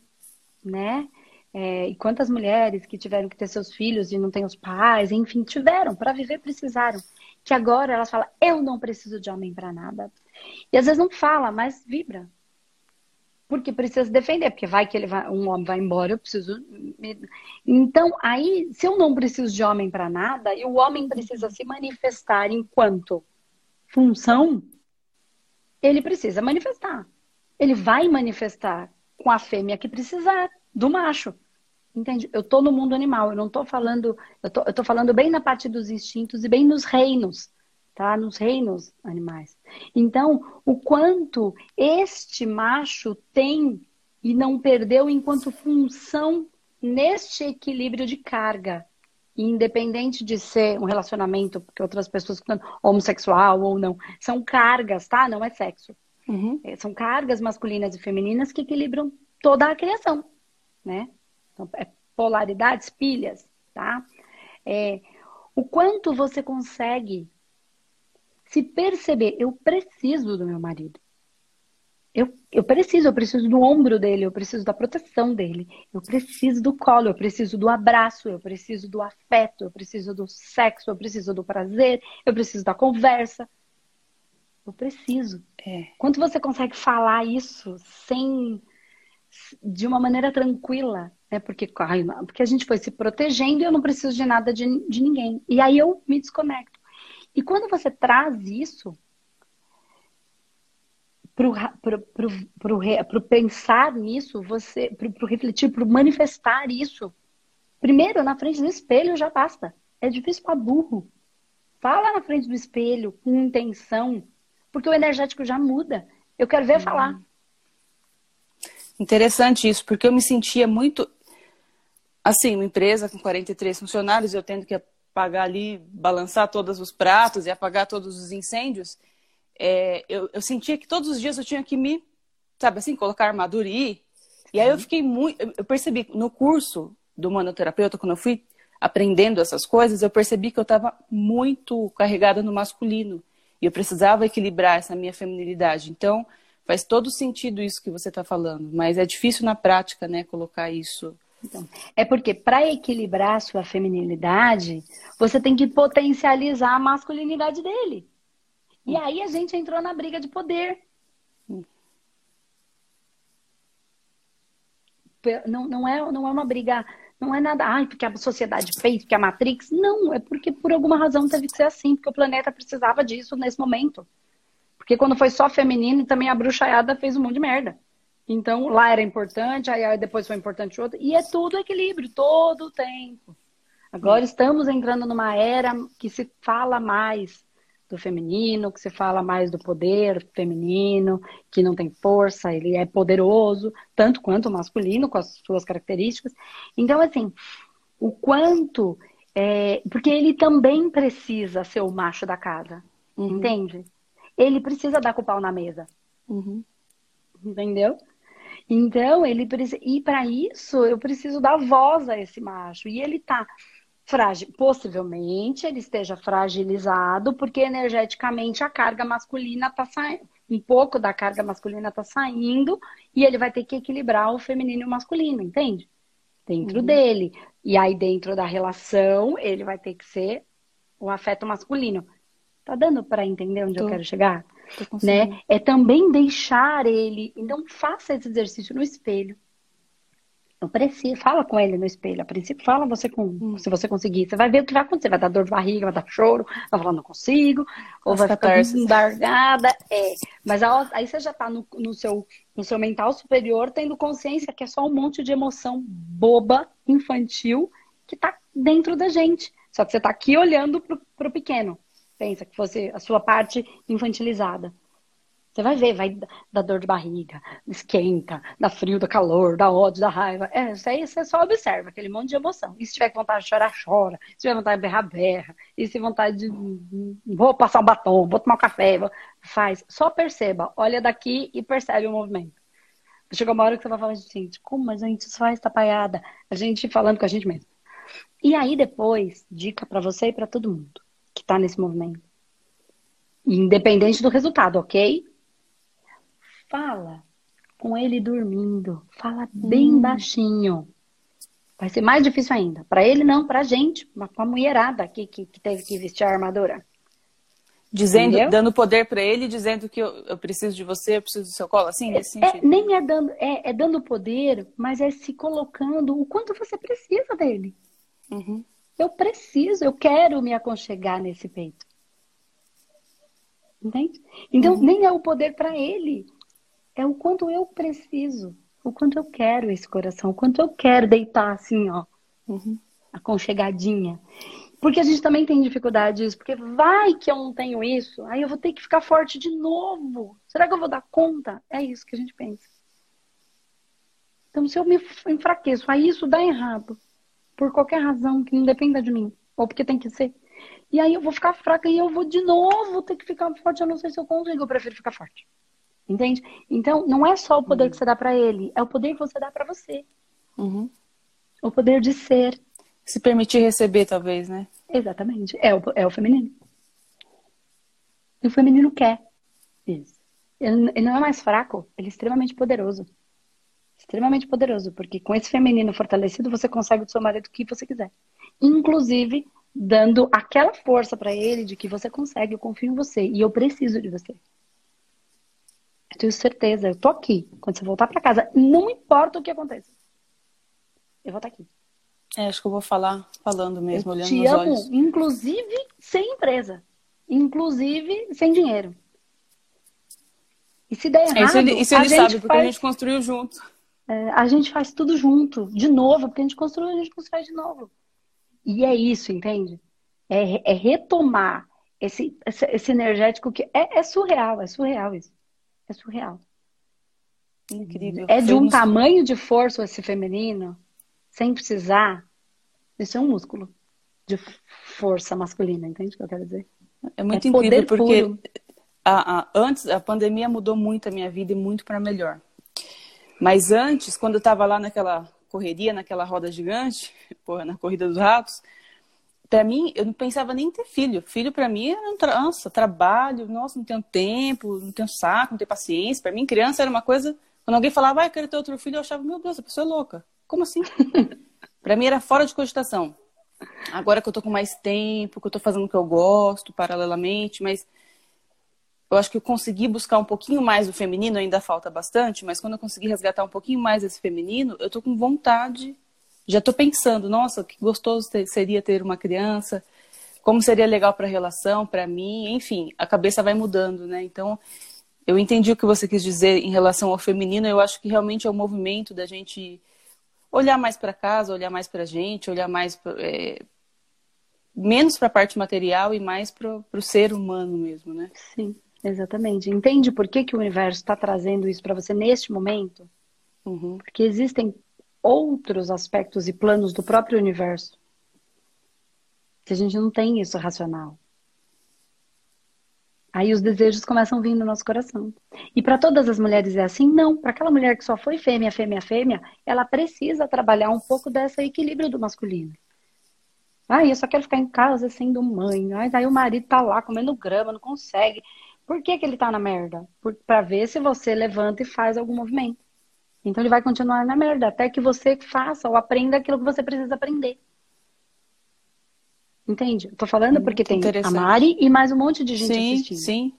né? É, e quantas mulheres que tiveram que ter seus filhos e não têm os pais, enfim, tiveram, para viver precisaram. Que agora elas falam, eu não preciso de homem para nada. E às vezes não fala, mas vibra porque precisa defender, porque vai que ele vai, um homem vai embora, eu preciso. Então, aí, se eu não preciso de homem para nada, e o homem precisa se manifestar enquanto função, ele precisa manifestar. Ele vai manifestar com a fêmea que precisar, do macho. Entende? Eu tô no mundo animal, eu não tô falando, eu tô, eu tô falando bem na parte dos instintos e bem nos reinos tá? Nos reinos animais. Então, o quanto este macho tem e não perdeu enquanto função neste equilíbrio de carga, independente de ser um relacionamento que outras pessoas homossexual ou não, são cargas, tá? Não é sexo. Uhum. É, são cargas masculinas e femininas que equilibram toda a criação, né? Então, é polaridades, pilhas, tá? É, o quanto você consegue se perceber, eu preciso do meu marido. Eu, eu preciso, eu preciso do ombro dele, eu preciso da proteção dele, eu preciso do colo, eu preciso do abraço, eu preciso do afeto, eu preciso do sexo, eu preciso do prazer, eu preciso da conversa. Eu preciso. É. Quanto você consegue falar isso sem de uma maneira tranquila, né? Porque, ai, porque a gente foi se protegendo e eu não preciso de nada de, de ninguém. E aí eu me desconecto. E quando você traz isso para o pensar nisso, você para refletir, para manifestar isso, primeiro na frente do espelho já basta. É difícil para burro. Fala na frente do espelho com intenção, porque o energético já muda. Eu quero ver hum. falar. Interessante isso, porque eu me sentia muito assim, uma empresa com 43 funcionários, eu tendo que apagar ali, balançar todos os pratos e apagar todos os incêndios, é, eu, eu, sentia que todos os dias eu tinha que me, sabe assim, colocar armadura e ir. E aí eu fiquei muito. Eu percebi no curso do manoterapeuta, quando eu fui aprendendo essas coisas, eu percebi que eu estava muito carregada no masculino. E eu precisava equilibrar essa minha feminilidade. Então, faz todo sentido isso que você está falando. Mas é difícil na prática, né, colocar isso então, é porque para equilibrar a sua feminilidade, você tem que potencializar a masculinidade dele. E aí a gente entrou na briga de poder. Não, não, é, não é uma briga, não é nada, ai, porque a sociedade fez, porque a Matrix. Não, é porque por alguma razão teve que ser assim, porque o planeta precisava disso nesse momento. Porque quando foi só feminino, também a bruxaiada fez um monte de merda. Então, lá era importante, aí depois foi importante outro. E é tudo equilíbrio, todo o tempo. Agora estamos entrando numa era que se fala mais do feminino, que se fala mais do poder feminino, que não tem força, ele é poderoso, tanto quanto o masculino, com as suas características. Então, assim, o quanto. É, porque ele também precisa ser o macho da casa, uhum. entende? Ele precisa dar com o pau na mesa. Uhum. Entendeu? Então, ele precisa. E para isso, eu preciso dar voz a esse macho. E ele tá frágil. Possivelmente ele esteja fragilizado, porque energeticamente a carga masculina tá saindo. Um pouco da carga masculina tá saindo e ele vai ter que equilibrar o feminino e o masculino, entende? Dentro uhum. dele. E aí, dentro da relação, ele vai ter que ser o afeto masculino. Tá dando para entender onde Tô. eu quero chegar? Né? É também deixar ele. Então, faça esse exercício no espelho. Não precisa, fala com ele no espelho. A princípio, fala você com, Hum. se você conseguir. Você vai ver o que vai acontecer. Vai dar dor de barriga, vai dar choro, vai falar não consigo, ou As vai ficar embargada. É. Mas aí você já tá no, no seu, no seu mental superior, tendo consciência que é só um monte de emoção boba, infantil, que tá dentro da gente. Só que você tá aqui olhando pro, pro pequeno. Pensa que fosse a sua parte infantilizada. Você vai ver, vai dar dor de barriga, esquenta, dá frio, dá calor, dá ódio, dá raiva. É, isso aí você só observa, aquele monte de emoção. E se tiver vontade de chorar, chora. Se tiver vontade de berrar, berra. E se vontade de. Vou passar um batom, vou tomar um café, vou... faz. Só perceba, olha daqui e percebe o movimento. Chega uma hora que você vai falar, gente, como a gente faz tapaiada? A gente falando com a gente mesmo. E aí depois, dica pra você e pra todo mundo que tá nesse movimento. Independente do resultado, ok? Fala com ele dormindo. Fala bem baixinho. Vai ser mais difícil ainda. Pra ele não, pra gente, mas pra mulherada que, que, que teve que vestir a armadura. Dizendo, Entendeu? dando poder pra ele, dizendo que eu, eu preciso de você, eu preciso do seu colo, assim, nesse É, sentido. nem é dando, é, é dando poder, mas é se colocando o quanto você precisa dele. Uhum. Eu preciso, eu quero me aconchegar nesse peito. Entende? Então, nem é o poder para ele. É o quanto eu preciso. O quanto eu quero esse coração. O quanto eu quero deitar assim, ó. Uhum. Aconchegadinha. Porque a gente também tem dificuldade disso. Porque vai que eu não tenho isso. Aí eu vou ter que ficar forte de novo. Será que eu vou dar conta? É isso que a gente pensa. Então, se eu me enfraqueço, aí isso dá errado. Por qualquer razão que não dependa de mim. Ou porque tem que ser. E aí eu vou ficar fraca e eu vou de novo ter que ficar forte. Eu não sei se eu consigo, eu prefiro ficar forte. Entende? Então, não é só o poder que você dá pra ele, é o poder que você dá pra você. Uhum. O poder de ser. Se permitir receber, talvez, né? Exatamente. É o, é o feminino. E o feminino quer isso. Ele, ele não é mais fraco, ele é extremamente poderoso. Extremamente poderoso, porque com esse feminino fortalecido, você consegue do seu marido o que você quiser. Inclusive, dando aquela força pra ele de que você consegue, eu confio em você e eu preciso de você. Eu tenho certeza, eu tô aqui. Quando você voltar pra casa, não importa o que aconteça. Eu vou estar aqui. É, acho que eu vou falar falando mesmo, Eu olhando te nos amo, olhos. inclusive sem empresa. Inclusive sem dinheiro. E se der errado, É, isso ele, isso ele sabe, porque faz, a gente construiu junto. É, a gente faz tudo junto, de novo, porque a gente construiu, a gente constrói de novo. E é isso, entende? É, é retomar esse, esse, esse energético que é, é surreal, é surreal isso. É surreal. Incrível. É de um tamanho de força esse feminino, sem precisar. Isso é um músculo de força masculina, entende o que eu quero dizer? É muito é incrível, poder porque a- a- antes a pandemia mudou muito a minha vida e muito para melhor. Mas antes, quando eu estava lá naquela correria, naquela roda gigante, *laughs* porra, na corrida dos ratos, para mim, eu não pensava nem em ter filho. Filho para mim era um tra... trabalho, nossa, não tenho tempo, não tenho saco, não tenho paciência. Para mim, criança era uma coisa. Quando alguém falava, ah, eu quero ter outro filho, eu achava, meu Deus, a pessoa é louca. Como assim? *laughs* para mim era fora de cogitação. Agora que eu tô com mais tempo, que eu tô fazendo o que eu gosto paralelamente, mas eu acho que eu consegui buscar um pouquinho mais o feminino, ainda falta bastante, mas quando eu consegui resgatar um pouquinho mais esse feminino, eu tô com vontade, já tô pensando, nossa, que gostoso ter- seria ter uma criança, como seria legal para a relação, para mim, enfim, a cabeça vai mudando, né? Então, eu entendi o que você quis dizer em relação ao feminino, eu acho que realmente é o movimento da gente olhar mais para casa, olhar mais para a gente, olhar mais pra, é, menos para a parte material e mais para o ser humano mesmo, né? Sim, exatamente. Entende por que, que o universo está trazendo isso para você neste momento? Uhum. Porque existem outros aspectos e planos do próprio universo que a gente não tem isso racional. Aí os desejos começam a vir no nosso coração. E para todas as mulheres é assim? Não. Para aquela mulher que só foi fêmea, fêmea, fêmea, ela precisa trabalhar um pouco desse equilíbrio do masculino. Ah, eu só quero ficar em casa sendo mãe. Daí o marido tá lá comendo grama, não consegue. Por que, que ele tá na merda? Para ver se você levanta e faz algum movimento. Então ele vai continuar na merda até que você faça ou aprenda aquilo que você precisa aprender. Entende? Tô falando porque tem a Mari e mais um monte de gente sim, assistindo. Sim,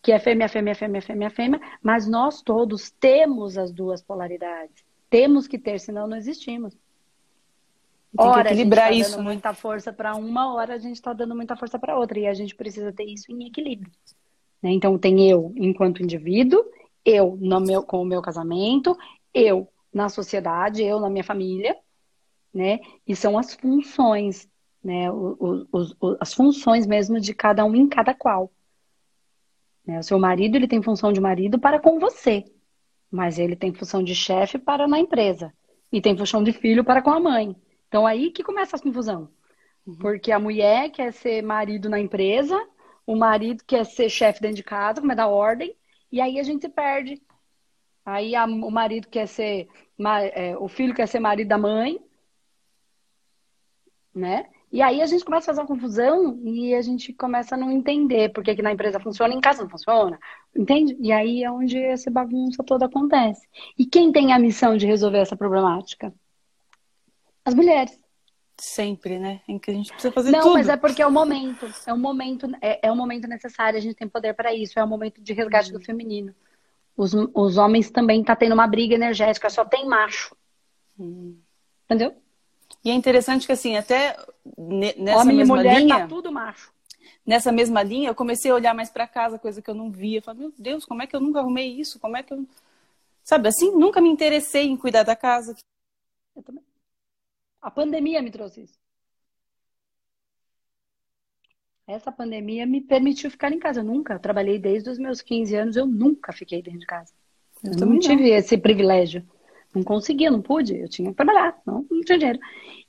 Que é fêmea, fêmea, fêmea, fêmea, fêmea, mas nós todos temos as duas polaridades. Temos que ter, senão não existimos. Tem ora, que equilibrar a gente tá isso, dando né? muita força para uma, hora a gente está dando muita força para outra. E a gente precisa ter isso em equilíbrio. Né? Então, tem eu enquanto indivíduo, eu no meu, com o meu casamento, eu na sociedade, eu na minha família, né? E são as funções, né? O, o, o, as funções mesmo de cada um em cada qual. Né? O seu marido, ele tem função de marido para com você, mas ele tem função de chefe para na empresa. E tem função de filho para com a mãe. Então, aí que começa a confusão. Uhum. Porque a mulher quer ser marido na empresa, o marido quer ser chefe dentro de casa, como é da ordem, e aí a gente se perde. Aí a, o marido quer ser, é, o filho quer ser marido da mãe, né? E aí a gente começa a fazer uma confusão e a gente começa a não entender por que, que na empresa funciona e em casa não funciona. Entende? E aí é onde essa bagunça toda acontece. E quem tem a missão de resolver essa problemática? As mulheres. Sempre, né? Em que a gente precisa fazer não, tudo. Não, mas é porque é o momento. É o momento, é, é o momento necessário, a gente tem poder para isso. É o momento de resgate do feminino. Os, os homens também tá tendo uma briga energética, só tem macho. Hum. Entendeu? E é interessante que, assim, até nessa Homem mesma e mulher linha... tá tudo macho. Nessa mesma linha, eu comecei a olhar mais para casa, coisa que eu não via. Eu falei, meu Deus, como é que eu nunca arrumei isso? Como é que eu... Sabe, assim, nunca me interessei em cuidar da casa. Eu também. A pandemia me trouxe isso. Essa pandemia me permitiu ficar em casa. Eu nunca trabalhei desde os meus 15 anos, eu nunca fiquei dentro de casa. Eu, eu não tive não. esse privilégio. Não conseguia, não pude, eu tinha que trabalhar, não, não tinha dinheiro.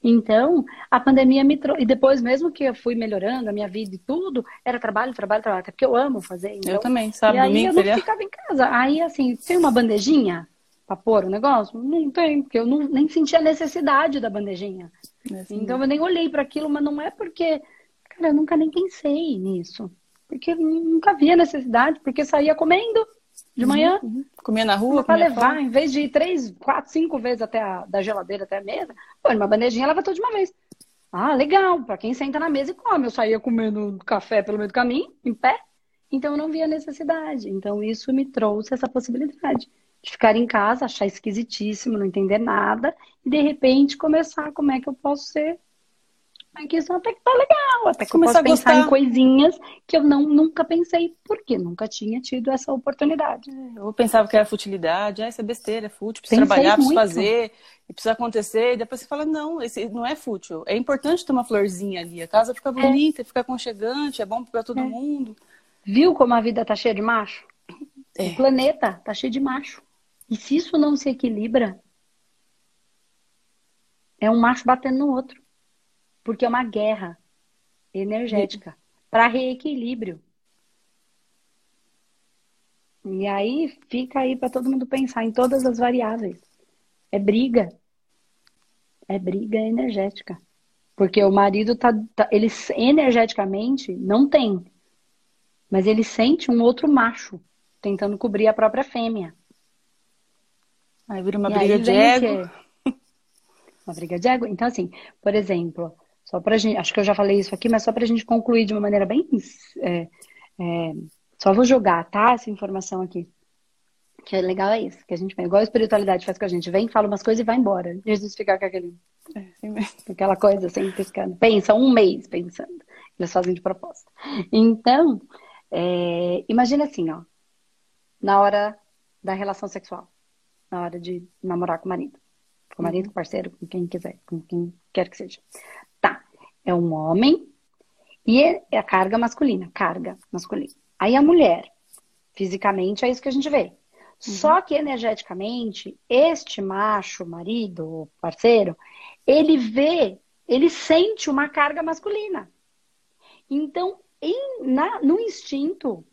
Então, a pandemia me trouxe. E depois, mesmo que eu fui melhorando a minha vida e tudo, era trabalho, trabalho, trabalho, até porque eu amo fazer. Então... Eu também, sabe? E aí eu não ficava em casa. Aí, assim, tem uma bandejinha para pôr o negócio? Não tem, porque eu não, nem sentia a necessidade da bandejinha. É assim, então, eu nem olhei para aquilo, mas não é porque. Cara, eu nunca nem pensei nisso. Porque nunca havia necessidade, porque saía comendo de manhã. Uhum, uhum. Comia na rua? Para levar, fome. em vez de ir três, quatro, cinco vezes até a da geladeira até a mesa, pô, uma bandejinha leva tudo de uma vez. Ah, legal, para quem senta na mesa e come. Eu saía comendo café pelo meio do caminho, em pé, então eu não via necessidade. Então isso me trouxe essa possibilidade de ficar em casa, achar esquisitíssimo, não entender nada, e de repente começar como é que eu posso ser Aqui isso até que tá legal, até que Começar eu posso pensar em coisinhas que eu não, nunca pensei, porque nunca tinha tido essa oportunidade. É, eu pensava que era futilidade, ah, isso é besteira, é fútil, precisa pensei trabalhar, precisa fazer, e precisa acontecer, e depois você fala, não, esse não é fútil. É importante ter uma florzinha ali, a casa fica é. bonita, é. fica aconchegante, é bom para todo é. mundo. Viu como a vida tá cheia de macho? É. O planeta tá cheio de macho. E se isso não se equilibra, é um macho batendo no outro. Porque é uma guerra energética para reequilíbrio. E aí fica aí para todo mundo pensar em todas as variáveis. É briga. É briga energética. Porque o marido tá, tá ele energeticamente não tem, mas ele sente um outro macho tentando cobrir a própria fêmea. Aí vira uma e briga de ego. Uma briga de ego. Então, assim, por exemplo, só para gente, acho que eu já falei isso aqui, mas só para a gente concluir de uma maneira bem. É, é, só vou jogar, tá? Essa informação aqui. Que é legal é isso, que a gente vem, igual a espiritualidade faz com a gente, vem, fala umas coisas e vai embora. Jesus ficar com aquele, é, aquela coisa assim, ficando. Pensa um mês pensando. Eles fazem de proposta. Então, é, imagina assim, ó, na hora da relação sexual, na hora de namorar com o marido, com o marido, com o parceiro, com quem quiser, com quem quer que seja é um homem e é a carga masculina, carga masculina. Aí a mulher, fisicamente é isso que a gente vê. Uhum. Só que energeticamente, este macho, marido, parceiro, ele vê, ele sente uma carga masculina. Então, em, na, no instinto,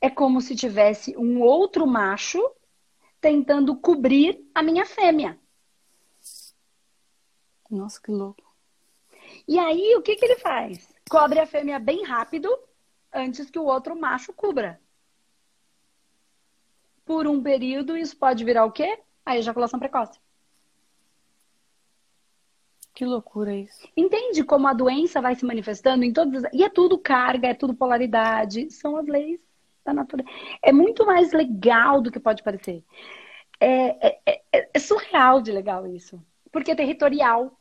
é como se tivesse um outro macho tentando cobrir a minha fêmea. Nossa, que louco. E aí, o que, que ele faz? Cobre a fêmea bem rápido, antes que o outro macho cubra. Por um período, isso pode virar o quê? A ejaculação precoce. Que loucura isso. Entende como a doença vai se manifestando em todas. E é tudo carga, é tudo polaridade. São as leis da natureza. É muito mais legal do que pode parecer. É, é, é, é surreal de legal isso. Porque é territorial.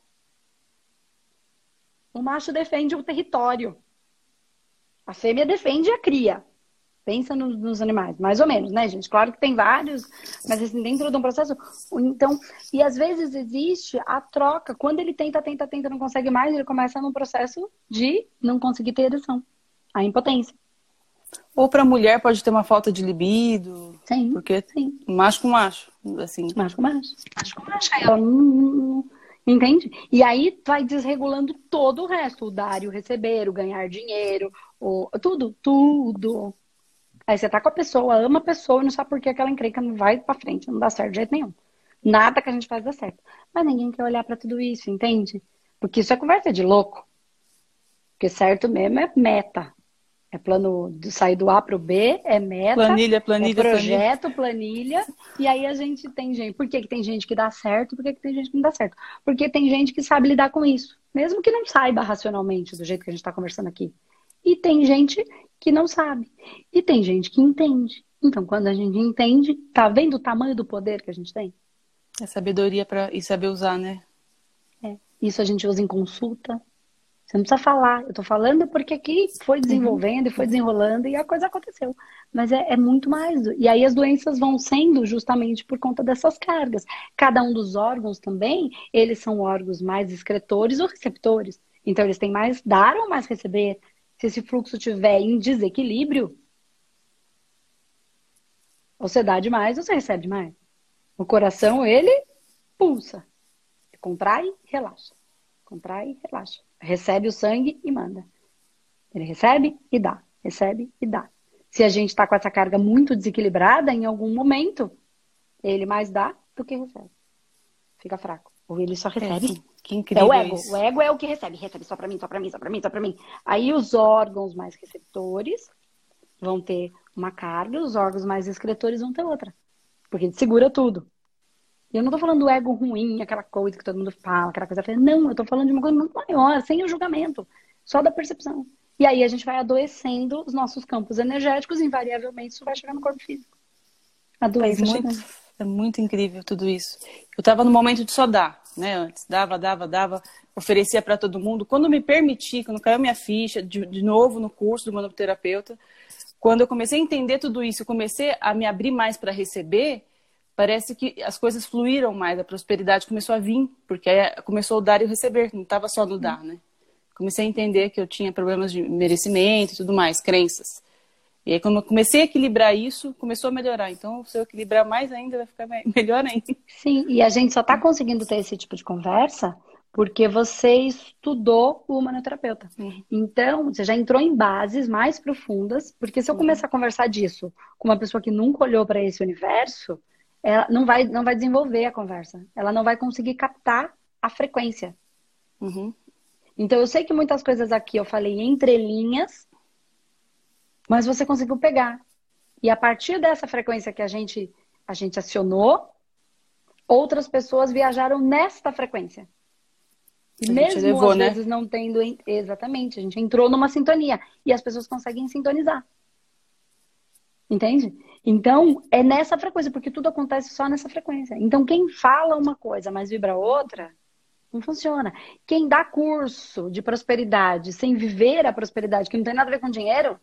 O macho defende o território. A fêmea defende a cria. Pensa nos, nos, animais, mais ou menos, né, gente? Claro que tem vários, mas assim, dentro de um processo. Então, e às vezes existe a troca. Quando ele tenta, tenta, tenta, não consegue mais, ele começa num processo de não conseguir ter ereção. A impotência. Ou para mulher pode ter uma falta de libido. Sim. Porque sim. macho com macho, assim. Macho com macho. Macho com macho. Aí ela não, não, Entende? E aí vai desregulando todo o resto, o dar e o receber, o ganhar dinheiro, o... tudo, tudo. Aí você tá com a pessoa, ama a pessoa e não sabe por que aquela encrenca não vai pra frente, não dá certo de jeito nenhum. Nada que a gente faz dá certo. Mas ninguém quer olhar para tudo isso, entende? Porque isso é conversa de louco. Porque certo mesmo é meta. É plano de sair do A para o B, é meta. Planilha, planilha, é projeto, planilha. planilha. E aí a gente tem gente. Por que, que tem gente que dá certo? Por que, que tem gente que não dá certo? Porque tem gente que sabe lidar com isso. Mesmo que não saiba racionalmente, do jeito que a gente está conversando aqui. E tem gente que não sabe. E tem gente que entende. Então, quando a gente entende, tá vendo o tamanho do poder que a gente tem? É sabedoria para e saber usar, né? É. Isso a gente usa em consulta, você não precisa falar. Eu estou falando porque aqui foi desenvolvendo e foi desenrolando e a coisa aconteceu. Mas é, é, muito mais. E aí as doenças vão sendo justamente por conta dessas cargas. Cada um dos órgãos também, eles são órgãos mais excretores ou receptores. Então eles têm mais dar ou mais receber. Se esse fluxo tiver em desequilíbrio, você dá demais, você recebe demais. O coração, ele pulsa. Contrai, relaxa. Contrai, relaxa recebe o sangue e manda. Ele recebe e dá, recebe e dá. Se a gente está com essa carga muito desequilibrada, em algum momento, ele mais dá do que recebe. Fica fraco. Ou ele só recebe. É, que incrível. É o ego. Isso. O ego é o que recebe. Recebe só para mim, só para mim, só para mim, só para mim. Aí os órgãos mais receptores vão ter uma carga, os órgãos mais excretores vão ter outra. Porque ele segura tudo. E eu não tô falando do ego ruim, aquela coisa que todo mundo fala, aquela coisa feia. Não, eu tô falando de uma coisa muito maior, sem o julgamento, só da percepção. E aí a gente vai adoecendo os nossos campos energéticos, e invariavelmente isso vai chegar no corpo físico. A doença é muito, é muito incrível tudo isso. Eu estava no momento de só dar, né? Antes, dava, dava, dava, oferecia para todo mundo. Quando me permiti, quando caiu minha ficha, de, de novo no curso do manoterapeuta, quando eu comecei a entender tudo isso, comecei a me abrir mais para receber, parece que as coisas fluíram mais, a prosperidade começou a vir, porque começou o dar e o receber, não estava só no dar, né? Comecei a entender que eu tinha problemas de merecimento e tudo mais, crenças. E aí, quando eu comecei a equilibrar isso, começou a melhorar. Então, se eu equilibrar mais ainda, vai ficar *laughs* melhor ainda. Sim, e a gente só está conseguindo ter esse tipo de conversa porque você estudou o humanoterapeuta. Uhum. Então, você já entrou em bases mais profundas, porque se eu começar a conversar disso com uma pessoa que nunca olhou para esse universo, ela não vai, não vai desenvolver a conversa. Ela não vai conseguir captar a frequência. Uhum. Então, eu sei que muitas coisas aqui eu falei entre linhas, mas você conseguiu pegar. E a partir dessa frequência que a gente, a gente acionou, outras pessoas viajaram nesta frequência. E mesmo levou, às né? vezes não tendo. Exatamente, a gente entrou numa sintonia. E as pessoas conseguem sintonizar. Entende? Então, é nessa frequência, porque tudo acontece só nessa frequência. Então, quem fala uma coisa, mas vibra outra, não funciona. Quem dá curso de prosperidade sem viver a prosperidade, que não tem nada a ver com dinheiro,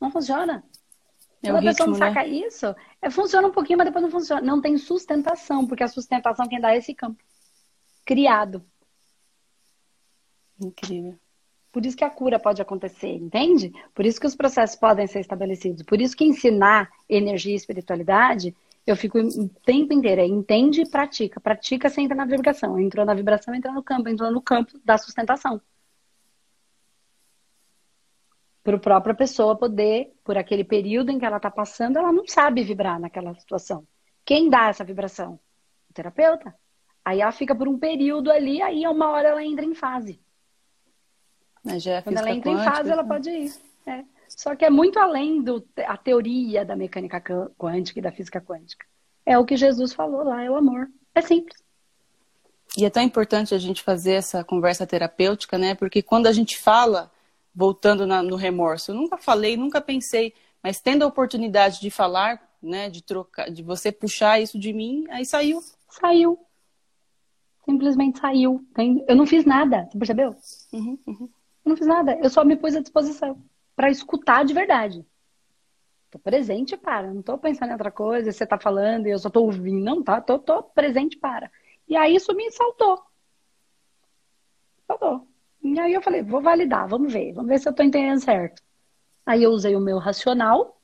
não funciona. É Quando a pessoa não saca né? isso, é, funciona um pouquinho, mas depois não funciona. Não tem sustentação, porque a sustentação quem dá é esse campo. Criado. Incrível. Por isso que a cura pode acontecer, entende? Por isso que os processos podem ser estabelecidos. Por isso que ensinar energia e espiritualidade, eu fico o tempo inteiro, é entende e pratica. Pratica, você entra na vibração. Entrou na vibração, entra no campo. Entrou no campo da sustentação. Para a própria pessoa poder, por aquele período em que ela está passando, ela não sabe vibrar naquela situação. Quem dá essa vibração? O terapeuta. Aí ela fica por um período ali, aí uma hora ela entra em fase. É Quando ela entra quântica, em fase, ela né? pode ir. É. Só que é muito além da teoria da mecânica quântica e da física quântica. É o que Jesus falou lá, é o amor. É simples. E é tão importante a gente fazer essa conversa terapêutica, né? Porque quando a gente fala, voltando na, no remorso, eu nunca falei, nunca pensei, mas tendo a oportunidade de falar, né? De trocar, de você puxar isso de mim, aí saiu. Saiu. Simplesmente saiu. Eu não fiz nada, você percebeu? Uhum, uhum. Eu não fiz nada. Eu só me pus à disposição para escutar de verdade. Tô presente para. Não tô pensando em outra coisa. Você tá falando e eu só tô ouvindo. Não, tá? Tô, tô presente para. E aí isso me saltou. Saltou. E aí eu falei, vou validar, vamos ver. Vamos ver se eu tô entendendo certo. Aí eu usei o meu racional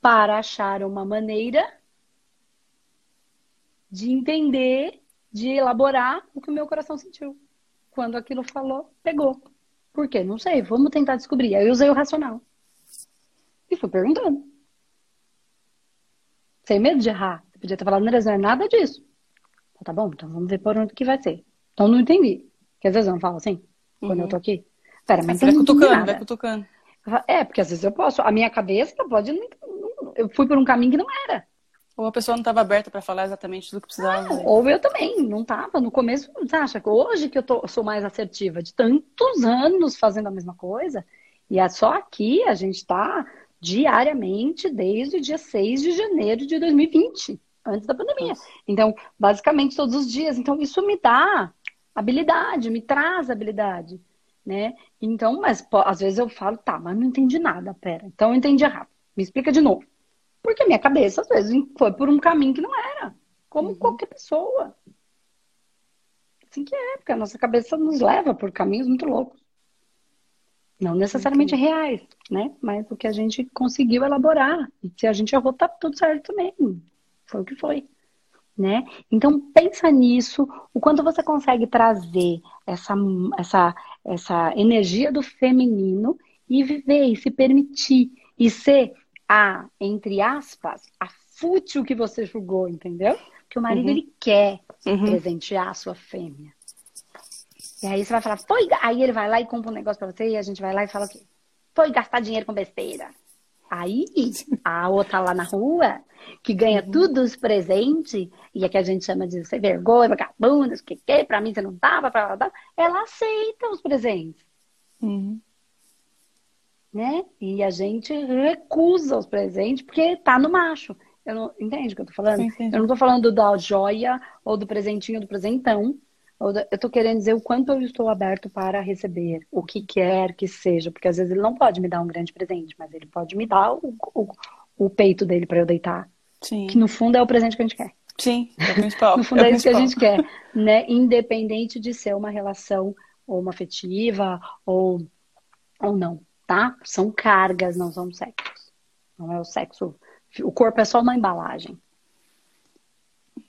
para achar uma maneira de entender, de elaborar o que o meu coração sentiu. Quando aquilo falou, pegou. Por quê? Não sei, vamos tentar descobrir. Aí eu usei o racional. E fui perguntando. Sem medo de errar. Você podia ter falado, não é nada disso. Tá bom, então vamos ver por onde que vai ser. Então não entendi. Porque às vezes eu não falo assim, quando eu tô aqui. Pera, mas vai cutucando, vai cutucando. É, porque às vezes eu posso. A minha cabeça pode. Eu fui por um caminho que não era. Ou a pessoa não estava aberta para falar exatamente tudo que precisava. Não, ou eu também, não estava. No começo, você acha que hoje que eu tô, sou mais assertiva, de tantos anos fazendo a mesma coisa, e é só aqui a gente está diariamente desde o dia 6 de janeiro de 2020, antes da pandemia. Nossa. Então, basicamente todos os dias. Então, isso me dá habilidade, me traz habilidade, né? Então, mas pô, às vezes eu falo, tá, mas não entendi nada, pera. Então eu entendi errado. Me explica de novo. Porque a minha cabeça, às vezes, foi por um caminho que não era. Como uhum. qualquer pessoa. Assim que é, porque a nossa cabeça nos leva por caminhos muito loucos. Não necessariamente reais, né? Mas o que a gente conseguiu elaborar. E se a gente errou, tá tudo certo também. Foi o que foi. Né? Então pensa nisso, o quanto você consegue trazer essa, essa, essa energia do feminino e viver e se permitir e ser a, entre aspas, a fútil que você julgou, entendeu? Que o marido, uhum. ele quer uhum. presentear a sua fêmea. E aí você vai falar, foi... Aí ele vai lá e compra um negócio pra você e a gente vai lá e fala o quê? Foi gastar dinheiro com besteira. Aí, a outra lá na rua, que ganha uhum. tudo os presentes, e é que a gente chama de sem vergonha, vagabunda, o que que, pra mim você não tava, pra ela aceita os presentes. Uhum né? E a gente recusa os presentes porque tá no macho. Eu não, entende o que eu tô falando? Sim, eu não tô falando da joia ou do presentinho do presentão. eu tô querendo dizer o quanto eu estou aberto para receber, o que quer que seja. Porque às vezes ele não pode me dar um grande presente, mas ele pode me dar o, o, o peito dele para eu deitar. Sim. Que no fundo é o presente que a gente quer. Sim, é o principal. *laughs* no fundo é, é isso que a gente quer, né? Independente de ser uma relação ou uma afetiva ou, ou não tá? São cargas, não são sexos. Não é o sexo. O corpo é só uma embalagem.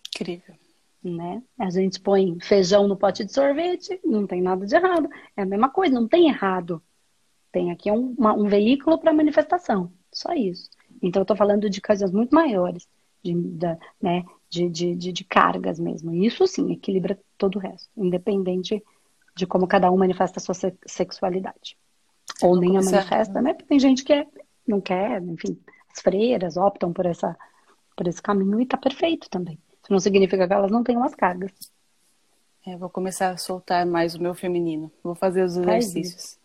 Incrível. Né? A gente põe feijão no pote de sorvete, não tem nada de errado. É a mesma coisa, não tem errado. Tem aqui um, uma, um veículo para manifestação. Só isso. Então, eu estou falando de coisas muito maiores, de, de né, de, de, de, de, cargas mesmo. Isso sim equilibra todo o resto, independente de como cada um manifesta a sua sexualidade. Ou nem a manifesta, né? Porque tem gente que é, não quer, enfim, as freiras optam por, essa, por esse caminho e tá perfeito também. Isso não significa que elas não tenham as cargas. É, vou começar a soltar mais o meu feminino. Vou fazer os exercícios.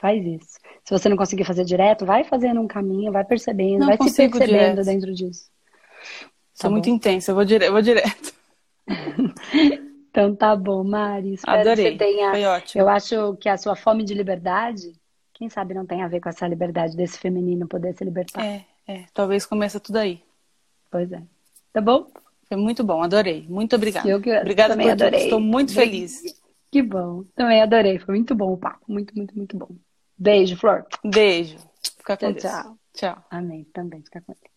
Faz isso. Se você não conseguir fazer direto, vai fazendo um caminho, vai percebendo, não vai se percebendo direto. dentro disso. Sou tá muito intensa, eu vou, dire... eu vou direto. *laughs* então tá bom, Mari. Espero Adorei. Que você tenha... Foi ótimo. Eu acho que a sua fome de liberdade quem sabe não tem a ver com essa liberdade desse feminino poder se libertar. É, é. Talvez comece tudo aí. Pois é. Tá bom? Foi muito bom, adorei. Muito obrigada. Eu que obrigada também adorei. Tudo. Estou muito feliz. Que bom. Também adorei. Foi muito bom o papo. Muito, muito, muito bom. Beijo, Flor. Beijo. Fica com tchau, Deus. Tchau. Tchau. Amém. Também. Fica com Deus.